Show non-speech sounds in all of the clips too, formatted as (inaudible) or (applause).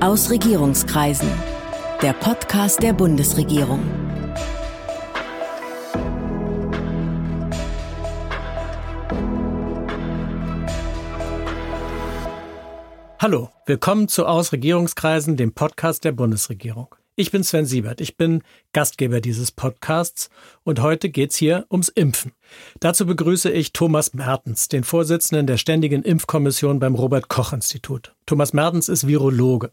Aus Regierungskreisen. Der Podcast der Bundesregierung. Hallo, willkommen zu Aus Regierungskreisen, dem Podcast der Bundesregierung. Ich bin Sven Siebert, ich bin Gastgeber dieses Podcasts und heute geht's hier ums Impfen. Dazu begrüße ich Thomas Mertens, den Vorsitzenden der Ständigen Impfkommission beim Robert Koch Institut. Thomas Mertens ist Virologe.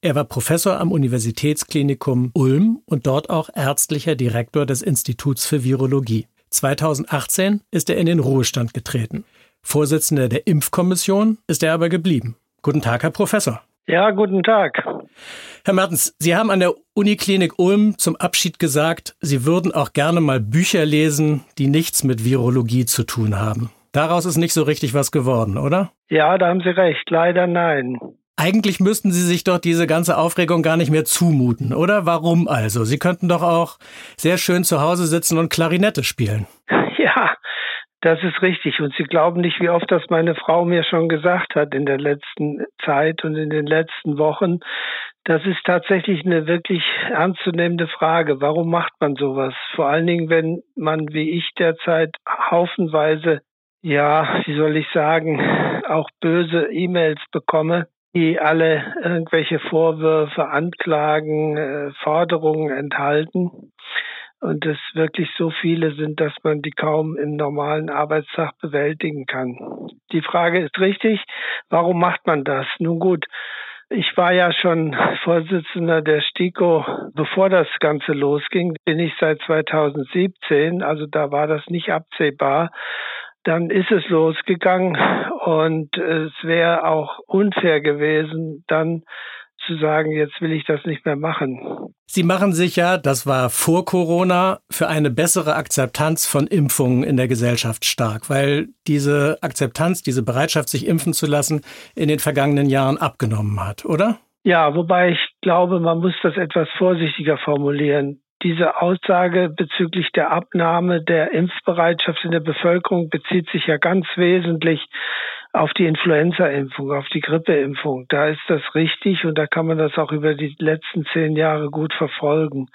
Er war Professor am Universitätsklinikum Ulm und dort auch ärztlicher Direktor des Instituts für Virologie. 2018 ist er in den Ruhestand getreten. Vorsitzender der Impfkommission ist er aber geblieben. Guten Tag, Herr Professor. Ja, guten Tag. Herr Mertens, Sie haben an der Uniklinik Ulm zum Abschied gesagt, Sie würden auch gerne mal Bücher lesen, die nichts mit Virologie zu tun haben. Daraus ist nicht so richtig was geworden, oder? Ja, da haben Sie recht. Leider nein. Eigentlich müssten Sie sich doch diese ganze Aufregung gar nicht mehr zumuten, oder? Warum also? Sie könnten doch auch sehr schön zu Hause sitzen und Klarinette spielen. (laughs) Ja, das ist richtig. Und Sie glauben nicht, wie oft das meine Frau mir schon gesagt hat in der letzten Zeit und in den letzten Wochen. Das ist tatsächlich eine wirklich ernstzunehmende Frage. Warum macht man sowas? Vor allen Dingen, wenn man wie ich derzeit haufenweise, ja, wie soll ich sagen, auch böse E-Mails bekomme, die alle irgendwelche Vorwürfe, Anklagen, äh, Forderungen enthalten und es wirklich so viele sind, dass man die kaum im normalen Arbeitstag bewältigen kann. Die Frage ist richtig, warum macht man das? Nun gut, ich war ja schon Vorsitzender der STIKO, bevor das Ganze losging, bin ich seit 2017, also da war das nicht absehbar. Dann ist es losgegangen und es wäre auch unfair gewesen, dann zu sagen, jetzt will ich das nicht mehr machen. Sie machen sich ja, das war vor Corona, für eine bessere Akzeptanz von Impfungen in der Gesellschaft stark, weil diese Akzeptanz, diese Bereitschaft, sich impfen zu lassen, in den vergangenen Jahren abgenommen hat, oder? Ja, wobei ich glaube, man muss das etwas vorsichtiger formulieren. Diese Aussage bezüglich der Abnahme der Impfbereitschaft in der Bevölkerung bezieht sich ja ganz wesentlich auf die Influenza-Impfung, auf die Grippeimpfung. Da ist das richtig und da kann man das auch über die letzten zehn Jahre gut verfolgen.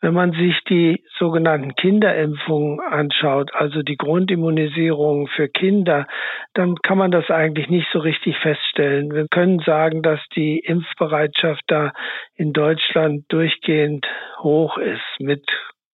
Wenn man sich die sogenannten Kinderimpfungen anschaut, also die Grundimmunisierung für Kinder, dann kann man das eigentlich nicht so richtig feststellen. Wir können sagen, dass die Impfbereitschaft da in Deutschland durchgehend hoch ist mit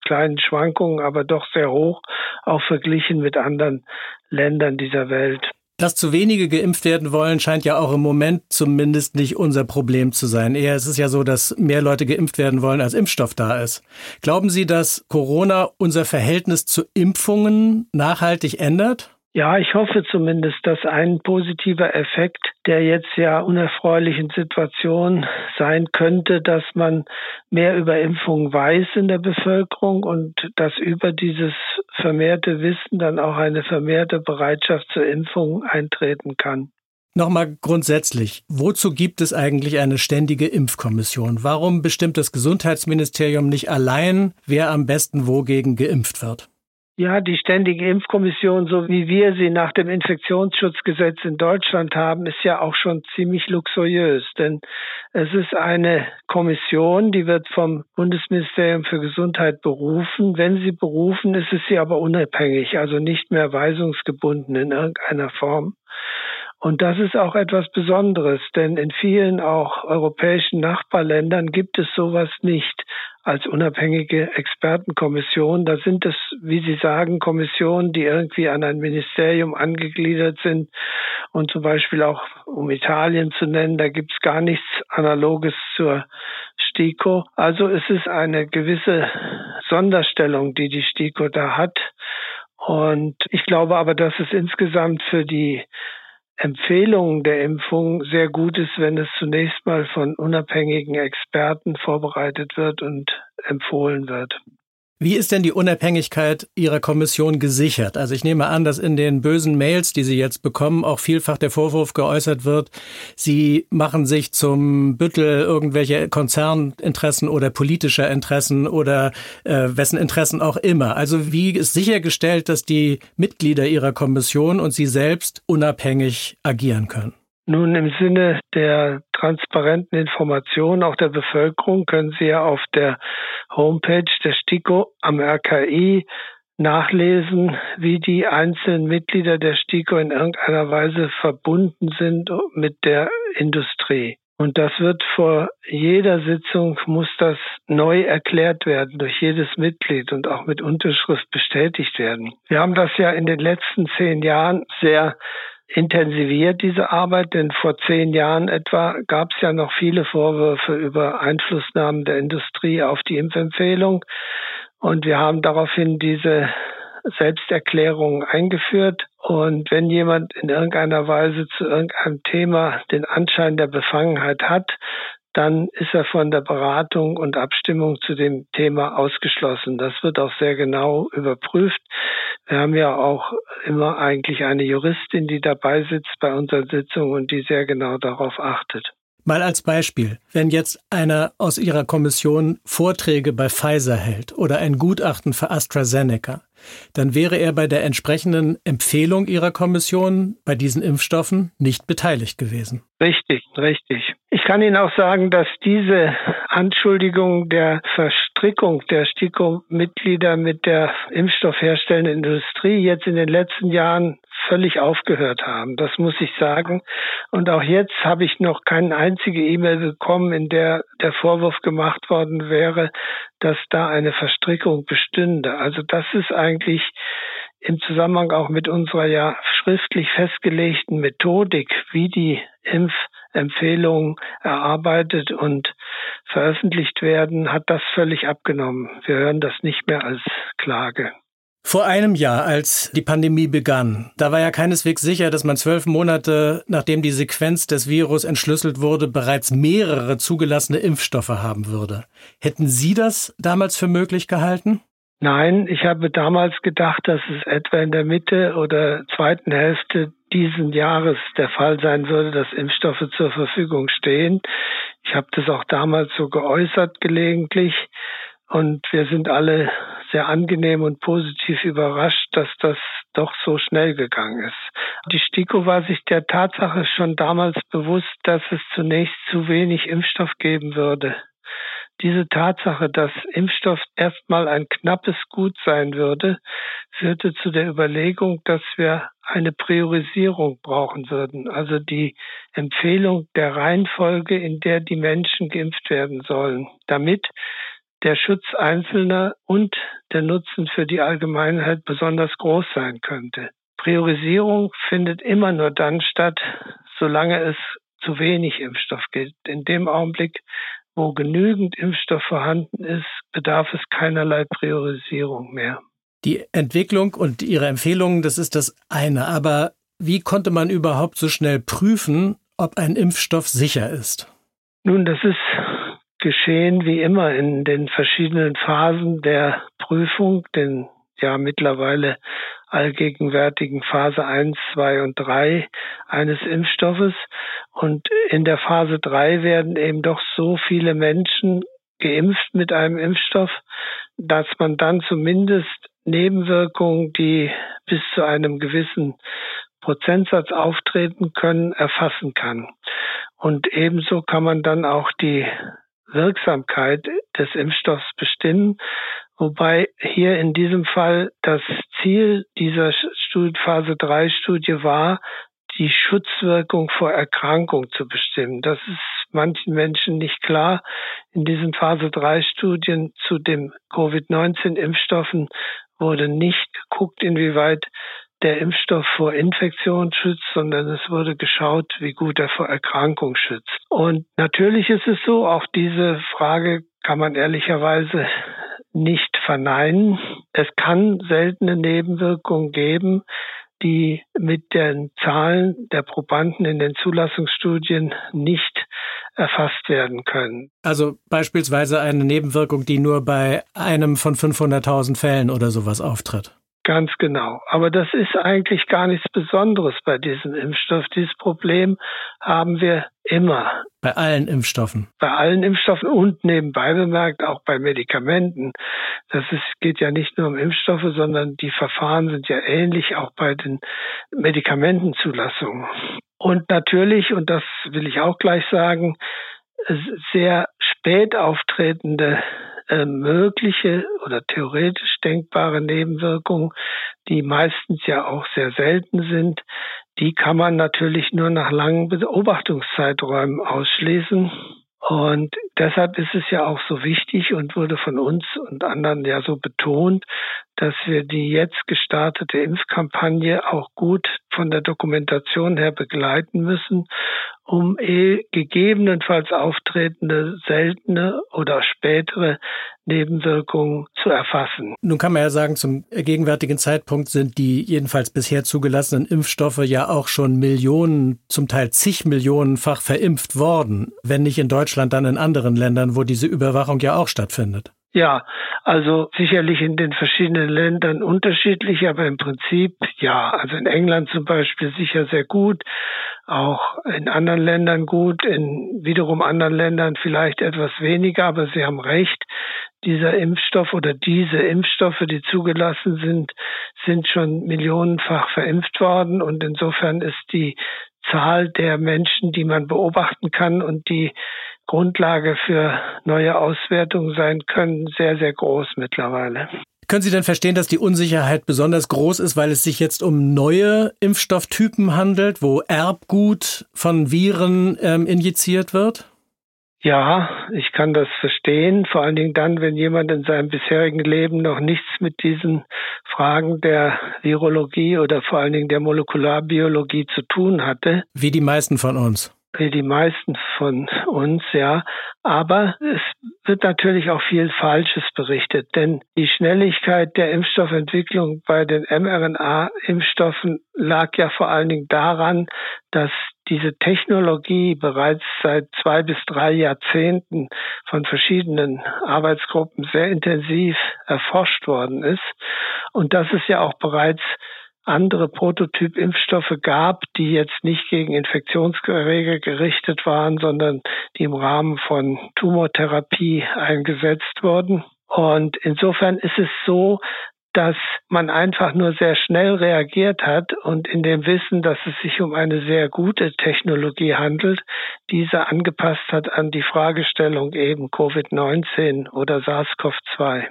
kleinen Schwankungen, aber doch sehr hoch, auch verglichen mit anderen Ländern dieser Welt. Dass zu wenige geimpft werden wollen, scheint ja auch im Moment zumindest nicht unser Problem zu sein. Eher ist es ja so, dass mehr Leute geimpft werden wollen, als Impfstoff da ist. Glauben Sie, dass Corona unser Verhältnis zu Impfungen nachhaltig ändert? Ja, ich hoffe zumindest, dass ein positiver Effekt der jetzt ja unerfreulichen Situation sein könnte, dass man mehr über Impfungen weiß in der Bevölkerung und dass über dieses vermehrte Wissen dann auch eine vermehrte Bereitschaft zur Impfung eintreten kann. Nochmal grundsätzlich, wozu gibt es eigentlich eine ständige Impfkommission? Warum bestimmt das Gesundheitsministerium nicht allein, wer am besten wogegen geimpft wird? Ja, die Ständige Impfkommission, so wie wir sie nach dem Infektionsschutzgesetz in Deutschland haben, ist ja auch schon ziemlich luxuriös, denn es ist eine Kommission, die wird vom Bundesministerium für Gesundheit berufen. Wenn sie berufen, ist es sie aber unabhängig, also nicht mehr weisungsgebunden in irgendeiner Form. Und das ist auch etwas Besonderes, denn in vielen auch europäischen Nachbarländern gibt es sowas nicht als unabhängige Expertenkommission. Da sind es, wie Sie sagen, Kommissionen, die irgendwie an ein Ministerium angegliedert sind. Und zum Beispiel auch, um Italien zu nennen, da gibt es gar nichts Analoges zur STIKO. Also es ist eine gewisse Sonderstellung, die die STIKO da hat. Und ich glaube aber, dass es insgesamt für die Empfehlung der Impfung sehr gut ist, wenn es zunächst mal von unabhängigen Experten vorbereitet wird und empfohlen wird. Wie ist denn die Unabhängigkeit Ihrer Kommission gesichert? Also ich nehme an, dass in den bösen Mails, die Sie jetzt bekommen, auch vielfach der Vorwurf geäußert wird, Sie machen sich zum Büttel irgendwelche Konzerninteressen oder politischer Interessen oder äh, wessen Interessen auch immer. Also wie ist sichergestellt, dass die Mitglieder Ihrer Kommission und Sie selbst unabhängig agieren können? Nun, im Sinne der transparenten Information auch der Bevölkerung können Sie ja auf der Homepage der STIKO am RKI nachlesen, wie die einzelnen Mitglieder der STIKO in irgendeiner Weise verbunden sind mit der Industrie. Und das wird vor jeder Sitzung muss das neu erklärt werden durch jedes Mitglied und auch mit Unterschrift bestätigt werden. Wir haben das ja in den letzten zehn Jahren sehr intensiviert, diese Arbeit, denn vor zehn Jahren etwa gab es ja noch viele Vorwürfe über Einflussnahmen der Industrie auf die Impfempfehlung. Und wir haben daraufhin diese Selbsterklärung eingeführt. Und wenn jemand in irgendeiner Weise zu irgendeinem Thema den Anschein der Befangenheit hat, dann ist er von der Beratung und Abstimmung zu dem Thema ausgeschlossen. Das wird auch sehr genau überprüft. Wir haben ja auch immer eigentlich eine Juristin, die dabei sitzt bei unseren Sitzungen und die sehr genau darauf achtet. Mal als Beispiel, wenn jetzt einer aus Ihrer Kommission Vorträge bei Pfizer hält oder ein Gutachten für AstraZeneca, dann wäre er bei der entsprechenden Empfehlung Ihrer Kommission bei diesen Impfstoffen nicht beteiligt gewesen. Richtig, richtig. Ich kann Ihnen auch sagen, dass diese Anschuldigung der Verstrickung der STIKO-Mitglieder mit der impfstoffherstellenden Industrie jetzt in den letzten Jahren völlig aufgehört haben. Das muss ich sagen. Und auch jetzt habe ich noch keine einzige E-Mail bekommen, in der der Vorwurf gemacht worden wäre, dass da eine Verstrickung bestünde. Also das ist eigentlich im Zusammenhang auch mit unserer ja schriftlich festgelegten Methodik, wie die Impfempfehlungen erarbeitet und veröffentlicht werden, hat das völlig abgenommen. Wir hören das nicht mehr als Klage. Vor einem Jahr, als die Pandemie begann, da war ja keineswegs sicher, dass man zwölf Monate, nachdem die Sequenz des Virus entschlüsselt wurde, bereits mehrere zugelassene Impfstoffe haben würde. Hätten Sie das damals für möglich gehalten? Nein, ich habe damals gedacht, dass es etwa in der Mitte oder zweiten Hälfte diesen Jahres der Fall sein würde, dass Impfstoffe zur Verfügung stehen. Ich habe das auch damals so geäußert gelegentlich. Und wir sind alle sehr angenehm und positiv überrascht, dass das doch so schnell gegangen ist. Die STIKO war sich der Tatsache schon damals bewusst, dass es zunächst zu wenig Impfstoff geben würde. Diese Tatsache, dass Impfstoff erstmal ein knappes Gut sein würde, führte zu der Überlegung, dass wir eine Priorisierung brauchen würden, also die Empfehlung der Reihenfolge, in der die Menschen geimpft werden sollen, damit der Schutz Einzelner und der Nutzen für die Allgemeinheit besonders groß sein könnte. Priorisierung findet immer nur dann statt, solange es zu wenig Impfstoff gibt. In dem Augenblick, wo genügend Impfstoff vorhanden ist, bedarf es keinerlei Priorisierung mehr. Die Entwicklung und Ihre Empfehlungen, das ist das eine. Aber wie konnte man überhaupt so schnell prüfen, ob ein Impfstoff sicher ist? Nun, das ist geschehen wie immer in den verschiedenen Phasen der Prüfung, den ja mittlerweile allgegenwärtigen Phase 1, 2 und 3 eines Impfstoffes. Und in der Phase 3 werden eben doch so viele Menschen geimpft mit einem Impfstoff, dass man dann zumindest Nebenwirkungen, die bis zu einem gewissen Prozentsatz auftreten können, erfassen kann. Und ebenso kann man dann auch die Wirksamkeit des Impfstoffs bestimmen, wobei hier in diesem Fall das Ziel dieser Phase 3 Studie war, die Schutzwirkung vor Erkrankung zu bestimmen. Das ist manchen Menschen nicht klar. In diesen Phase 3 Studien zu dem Covid-19 Impfstoffen wurde nicht geguckt, inwieweit der Impfstoff vor Infektion schützt, sondern es wurde geschaut, wie gut er vor Erkrankung schützt. Und natürlich ist es so, auch diese Frage kann man ehrlicherweise nicht verneinen. Es kann seltene Nebenwirkungen geben, die mit den Zahlen der Probanden in den Zulassungsstudien nicht erfasst werden können. Also beispielsweise eine Nebenwirkung, die nur bei einem von 500.000 Fällen oder sowas auftritt. Ganz genau. Aber das ist eigentlich gar nichts Besonderes bei diesem Impfstoff. Dieses Problem haben wir immer. Bei allen Impfstoffen. Bei allen Impfstoffen und nebenbei bemerkt auch bei Medikamenten. Das ist, geht ja nicht nur um Impfstoffe, sondern die Verfahren sind ja ähnlich auch bei den Medikamentenzulassungen. Und natürlich, und das will ich auch gleich sagen, sehr spät auftretende äh, mögliche oder theoretisch denkbare Nebenwirkungen, die meistens ja auch sehr selten sind, die kann man natürlich nur nach langen Beobachtungszeiträumen ausschließen. Und deshalb ist es ja auch so wichtig und wurde von uns und anderen ja so betont, dass wir die jetzt gestartete Impfkampagne auch gut von der Dokumentation her begleiten müssen um eh gegebenenfalls auftretende seltene oder spätere Nebenwirkungen zu erfassen. Nun kann man ja sagen, zum gegenwärtigen Zeitpunkt sind die jedenfalls bisher zugelassenen Impfstoffe ja auch schon Millionen, zum Teil zig Millionenfach verimpft worden, wenn nicht in Deutschland, dann in anderen Ländern, wo diese Überwachung ja auch stattfindet. Ja, also sicherlich in den verschiedenen Ländern unterschiedlich, aber im Prinzip ja. Also in England zum Beispiel sicher sehr gut, auch in anderen Ländern gut, in wiederum anderen Ländern vielleicht etwas weniger, aber Sie haben recht. Dieser Impfstoff oder diese Impfstoffe, die zugelassen sind, sind schon millionenfach verimpft worden und insofern ist die Zahl der Menschen, die man beobachten kann und die Grundlage für neue Auswertungen sein können, sehr, sehr groß mittlerweile. Können Sie denn verstehen, dass die Unsicherheit besonders groß ist, weil es sich jetzt um neue Impfstofftypen handelt, wo Erbgut von Viren ähm, injiziert wird? Ja, ich kann das verstehen, vor allen Dingen dann, wenn jemand in seinem bisherigen Leben noch nichts mit diesen Fragen der Virologie oder vor allen Dingen der Molekularbiologie zu tun hatte. Wie die meisten von uns wie die meisten von uns, ja. Aber es wird natürlich auch viel Falsches berichtet, denn die Schnelligkeit der Impfstoffentwicklung bei den mRNA-Impfstoffen lag ja vor allen Dingen daran, dass diese Technologie bereits seit zwei bis drei Jahrzehnten von verschiedenen Arbeitsgruppen sehr intensiv erforscht worden ist und dass es ja auch bereits andere Prototyp-Impfstoffe gab, die jetzt nicht gegen Infektionserreger gerichtet waren, sondern die im Rahmen von Tumortherapie eingesetzt wurden. Und insofern ist es so, dass man einfach nur sehr schnell reagiert hat und in dem Wissen, dass es sich um eine sehr gute Technologie handelt, diese angepasst hat an die Fragestellung eben Covid-19 oder SARS-CoV-2.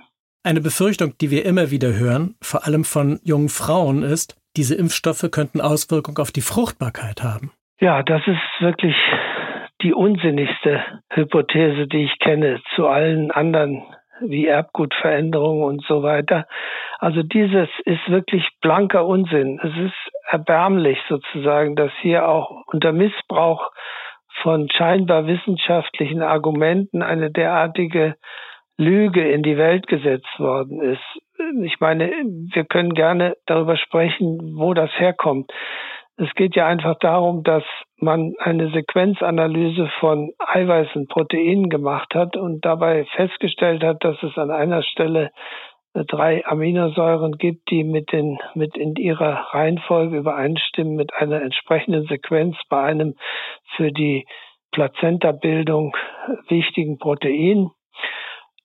Eine Befürchtung, die wir immer wieder hören, vor allem von jungen Frauen, ist, diese Impfstoffe könnten Auswirkungen auf die Fruchtbarkeit haben. Ja, das ist wirklich die unsinnigste Hypothese, die ich kenne zu allen anderen wie Erbgutveränderungen und so weiter. Also dieses ist wirklich blanker Unsinn. Es ist erbärmlich sozusagen, dass hier auch unter Missbrauch von scheinbar wissenschaftlichen Argumenten eine derartige Lüge in die Welt gesetzt worden ist. Ich meine, wir können gerne darüber sprechen, wo das herkommt. Es geht ja einfach darum, dass man eine Sequenzanalyse von Eiweißen, Proteinen gemacht hat und dabei festgestellt hat, dass es an einer Stelle drei Aminosäuren gibt, die mit den, mit in ihrer Reihenfolge übereinstimmen mit einer entsprechenden Sequenz bei einem für die Plazenta-Bildung wichtigen Protein.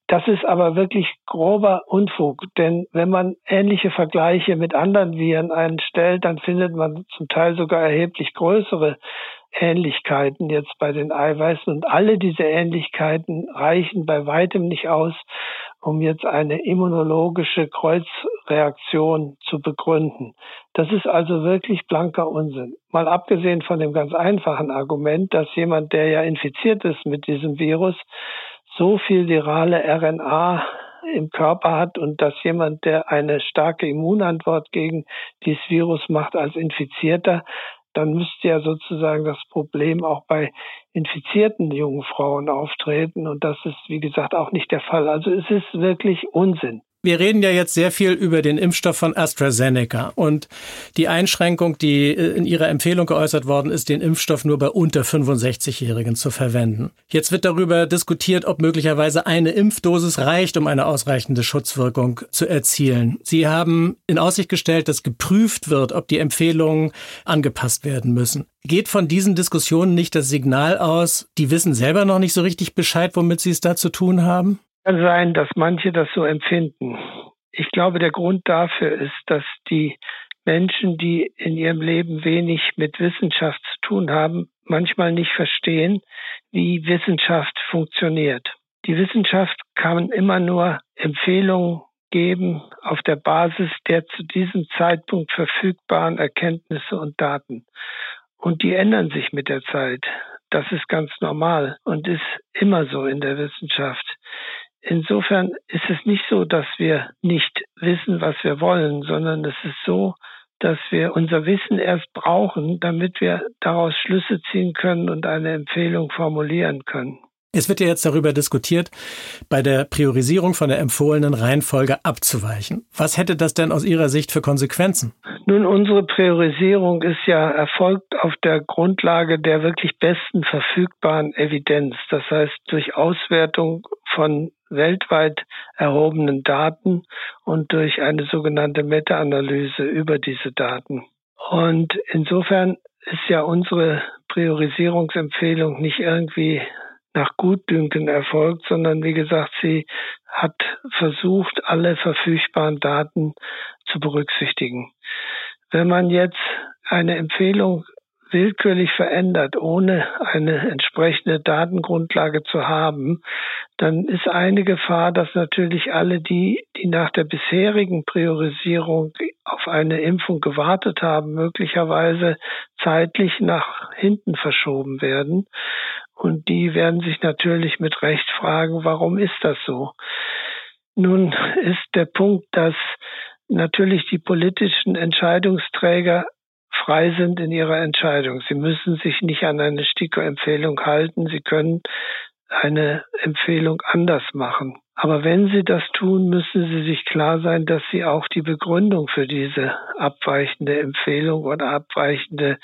Das ist aber wirklich grober Unfug, denn wenn man ähnliche Vergleiche mit anderen Viren einstellt, dann findet man zum Teil sogar erheblich größere Ähnlichkeiten jetzt bei den Eiweißen und alle diese Ähnlichkeiten reichen bei weitem nicht aus, um jetzt eine immunologische Kreuzreaktion zu begründen. Das ist also wirklich blanker Unsinn. Mal abgesehen von dem ganz einfachen Argument, dass jemand, der ja infiziert ist mit diesem Virus, so viel virale RNA im Körper hat und dass jemand, der eine starke Immunantwort gegen dieses Virus macht als Infizierter, dann müsste ja sozusagen das Problem auch bei infizierten jungen Frauen auftreten. Und das ist, wie gesagt, auch nicht der Fall. Also es ist wirklich Unsinn. Wir reden ja jetzt sehr viel über den Impfstoff von AstraZeneca und die Einschränkung, die äh, in Ihrer Empfehlung geäußert worden ist, den Impfstoff nur bei unter 65-Jährigen zu verwenden. Jetzt wird darüber diskutiert, ob möglicherweise eine Impfdosis reicht, um eine ausreichende Schutzwirkung zu erzielen. Sie haben in Aussicht gestellt, dass geprüft wird, ob die Empfehlungen angepasst werden müssen. Geht von diesen Diskussionen nicht das Signal aus, die wissen selber noch nicht so richtig Bescheid, womit sie es da zu tun haben? Kann sein, dass manche das so empfinden. Ich glaube, der Grund dafür ist, dass die Menschen, die in ihrem Leben wenig mit Wissenschaft zu tun haben, manchmal nicht verstehen, wie Wissenschaft funktioniert. Die Wissenschaft kann immer nur Empfehlungen geben auf der Basis der zu diesem Zeitpunkt verfügbaren Erkenntnisse und Daten. Und die ändern sich mit der Zeit. Das ist ganz normal und ist immer so in der Wissenschaft. Insofern ist es nicht so, dass wir nicht wissen, was wir wollen, sondern es ist so, dass wir unser Wissen erst brauchen, damit wir daraus Schlüsse ziehen können und eine Empfehlung formulieren können. Es wird ja jetzt darüber diskutiert, bei der Priorisierung von der empfohlenen Reihenfolge abzuweichen. Was hätte das denn aus Ihrer Sicht für Konsequenzen? Nun, unsere Priorisierung ist ja erfolgt auf der Grundlage der wirklich besten verfügbaren Evidenz. Das heißt, durch Auswertung von weltweit erhobenen Daten und durch eine sogenannte Meta-Analyse über diese Daten. Und insofern ist ja unsere Priorisierungsempfehlung nicht irgendwie nach Gutdünken erfolgt, sondern wie gesagt, sie hat versucht, alle verfügbaren Daten zu berücksichtigen. Wenn man jetzt eine Empfehlung willkürlich verändert, ohne eine entsprechende Datengrundlage zu haben, dann ist eine Gefahr, dass natürlich alle die, die nach der bisherigen Priorisierung auf eine Impfung gewartet haben, möglicherweise zeitlich nach hinten verschoben werden. Und die werden sich natürlich mit Recht fragen, warum ist das so? Nun ist der Punkt, dass natürlich die politischen Entscheidungsträger frei sind in ihrer Entscheidung. Sie müssen sich nicht an eine STIKO-Empfehlung halten. Sie können eine Empfehlung anders machen. Aber wenn Sie das tun, müssen Sie sich klar sein, dass Sie auch die Begründung für diese abweichende Empfehlung oder abweichende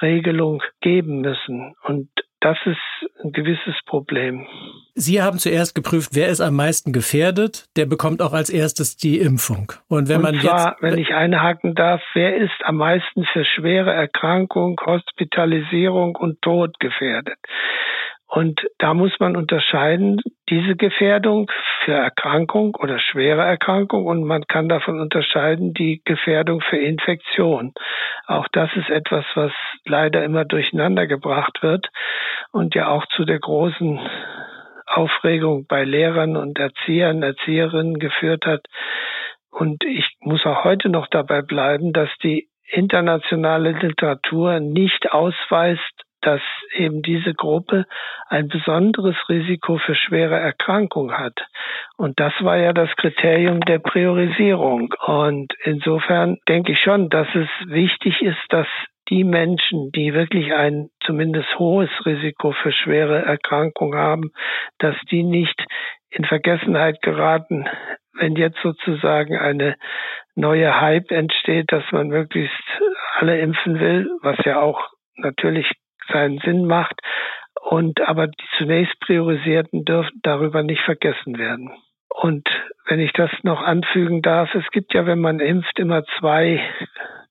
Regelung geben müssen. Und das ist ein gewisses Problem. Sie haben zuerst geprüft, wer ist am meisten gefährdet, der bekommt auch als erstes die Impfung. Und wenn Und man zwar, jetzt, wenn ich einhaken darf, wer ist am meisten für schwere Erkrankung, Hospitalisierung und Tod gefährdet? Und da muss man unterscheiden, diese Gefährdung für Erkrankung oder schwere Erkrankung und man kann davon unterscheiden die Gefährdung für Infektion. Auch das ist etwas, was leider immer durcheinander gebracht wird und ja auch zu der großen Aufregung bei Lehrern und Erziehern, Erzieherinnen geführt hat. Und ich muss auch heute noch dabei bleiben, dass die internationale Literatur nicht ausweist, dass eben diese Gruppe ein besonderes Risiko für schwere Erkrankung hat. Und das war ja das Kriterium der Priorisierung. Und insofern denke ich schon, dass es wichtig ist, dass die Menschen, die wirklich ein zumindest hohes Risiko für schwere Erkrankung haben, dass die nicht in Vergessenheit geraten, wenn jetzt sozusagen eine neue Hype entsteht, dass man möglichst alle impfen will, was ja auch natürlich seinen Sinn macht. Und aber die zunächst Priorisierten dürfen darüber nicht vergessen werden. Und wenn ich das noch anfügen darf, es gibt ja, wenn man impft, immer zwei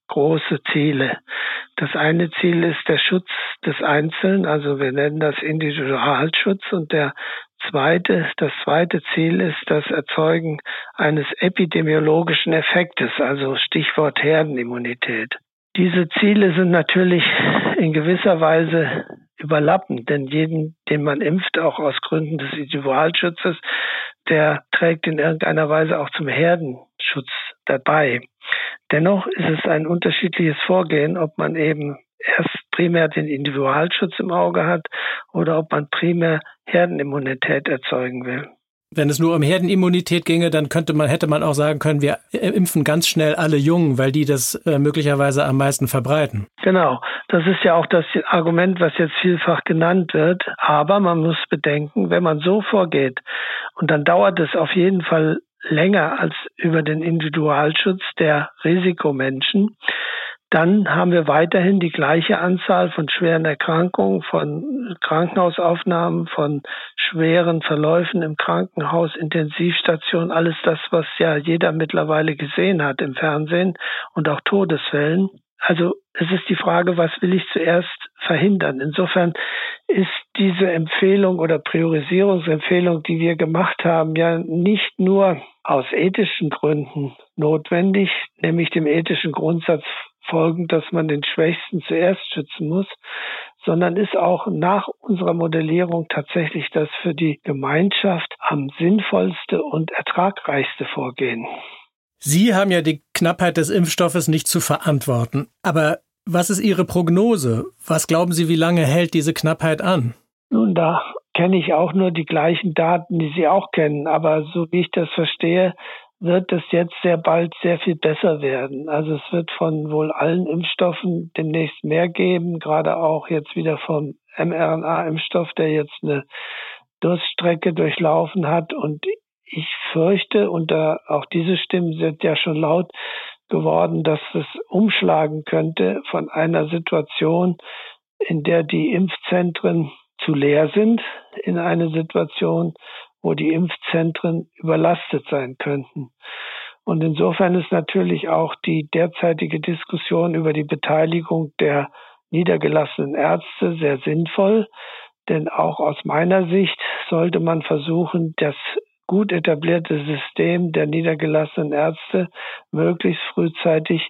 große Ziele. Das eine Ziel ist der Schutz des Einzelnen, also wir nennen das Individualschutz und der zweite, das zweite Ziel ist das Erzeugen eines epidemiologischen Effektes, also Stichwort Herdenimmunität. Diese Ziele sind natürlich in gewisser Weise überlappend, denn jeden, den man impft, auch aus Gründen des Individualschutzes, der trägt in irgendeiner Weise auch zum Herdenschutz dabei. Dennoch ist es ein unterschiedliches Vorgehen, ob man eben erst primär den Individualschutz im Auge hat oder ob man primär Herdenimmunität erzeugen will. Wenn es nur um Herdenimmunität ginge, dann könnte man, hätte man auch sagen können, wir impfen ganz schnell alle Jungen, weil die das äh, möglicherweise am meisten verbreiten. Genau. Das ist ja auch das Argument, was jetzt vielfach genannt wird. Aber man muss bedenken, wenn man so vorgeht, und dann dauert es auf jeden Fall länger als über den Individualschutz der Risikomenschen. Dann haben wir weiterhin die gleiche Anzahl von schweren Erkrankungen, von Krankenhausaufnahmen, von schweren Verläufen im Krankenhaus, Intensivstation, alles das, was ja jeder mittlerweile gesehen hat im Fernsehen und auch Todesfällen. Also es ist die Frage, was will ich zuerst verhindern? Insofern ist diese Empfehlung oder Priorisierungsempfehlung, die wir gemacht haben, ja nicht nur aus ethischen Gründen notwendig, nämlich dem ethischen Grundsatz folgend, dass man den Schwächsten zuerst schützen muss, sondern ist auch nach unserer Modellierung tatsächlich das für die Gemeinschaft am sinnvollste und ertragreichste Vorgehen. Sie haben ja die Knappheit des Impfstoffes nicht zu verantworten. Aber was ist Ihre Prognose? Was glauben Sie, wie lange hält diese Knappheit an? Nun, da kenne ich auch nur die gleichen Daten, die Sie auch kennen. Aber so wie ich das verstehe, wird es jetzt sehr bald sehr viel besser werden. Also es wird von wohl allen Impfstoffen demnächst mehr geben, gerade auch jetzt wieder vom mRNA-Impfstoff, der jetzt eine Durststrecke durchlaufen hat. Und ich fürchte, und da auch diese Stimmen sind ja schon laut geworden, dass es umschlagen könnte von einer Situation, in der die Impfzentren zu leer sind, in eine Situation, wo die Impfzentren überlastet sein könnten. Und insofern ist natürlich auch die derzeitige Diskussion über die Beteiligung der niedergelassenen Ärzte sehr sinnvoll. Denn auch aus meiner Sicht sollte man versuchen, das gut etablierte System der niedergelassenen Ärzte möglichst frühzeitig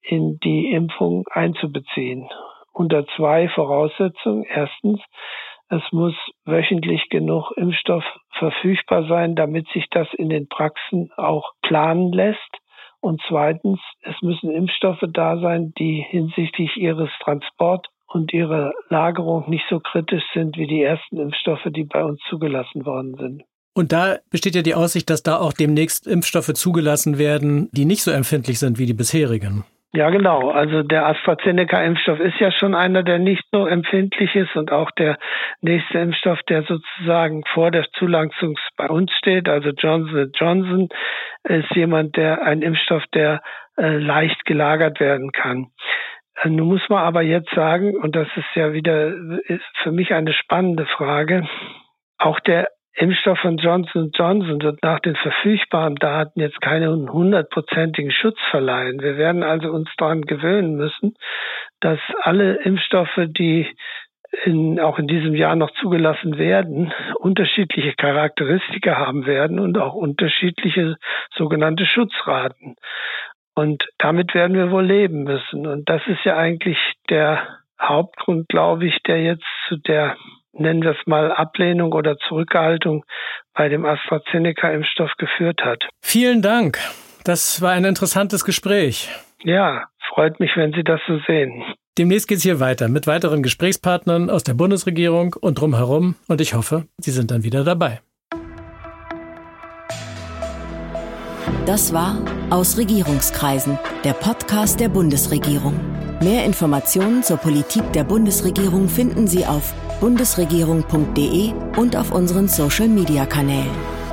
in die Impfung einzubeziehen. Unter zwei Voraussetzungen. Erstens, es muss wöchentlich genug Impfstoff verfügbar sein, damit sich das in den Praxen auch planen lässt. Und zweitens, es müssen Impfstoffe da sein, die hinsichtlich ihres Transport und ihrer Lagerung nicht so kritisch sind wie die ersten Impfstoffe, die bei uns zugelassen worden sind. Und da besteht ja die Aussicht, dass da auch demnächst Impfstoffe zugelassen werden, die nicht so empfindlich sind wie die bisherigen. Ja, genau. Also der AstraZeneca-Impfstoff ist ja schon einer, der nicht so empfindlich ist und auch der nächste Impfstoff, der sozusagen vor der Zulassung bei uns steht, also Johnson Johnson, ist jemand, der ein Impfstoff, der äh, leicht gelagert werden kann. Äh, nun muss man aber jetzt sagen, und das ist ja wieder ist für mich eine spannende Frage, auch der Impfstoff von Johnson Johnson wird nach den verfügbaren Daten jetzt keinen hundertprozentigen Schutz verleihen. Wir werden also uns daran gewöhnen müssen, dass alle Impfstoffe, die in, auch in diesem Jahr noch zugelassen werden, unterschiedliche Charakteristika haben werden und auch unterschiedliche sogenannte Schutzraten. Und damit werden wir wohl leben müssen. Und das ist ja eigentlich der Hauptgrund, glaube ich, der jetzt zu der nennen wir es mal, Ablehnung oder Zurückhaltung bei dem AstraZeneca-Impfstoff geführt hat. Vielen Dank. Das war ein interessantes Gespräch. Ja, freut mich, wenn Sie das so sehen. Demnächst geht es hier weiter mit weiteren Gesprächspartnern aus der Bundesregierung und drumherum und ich hoffe, Sie sind dann wieder dabei. Das war Aus Regierungskreisen, der Podcast der Bundesregierung. Mehr Informationen zur Politik der Bundesregierung finden Sie auf bundesregierung.de und auf unseren Social-Media-Kanälen.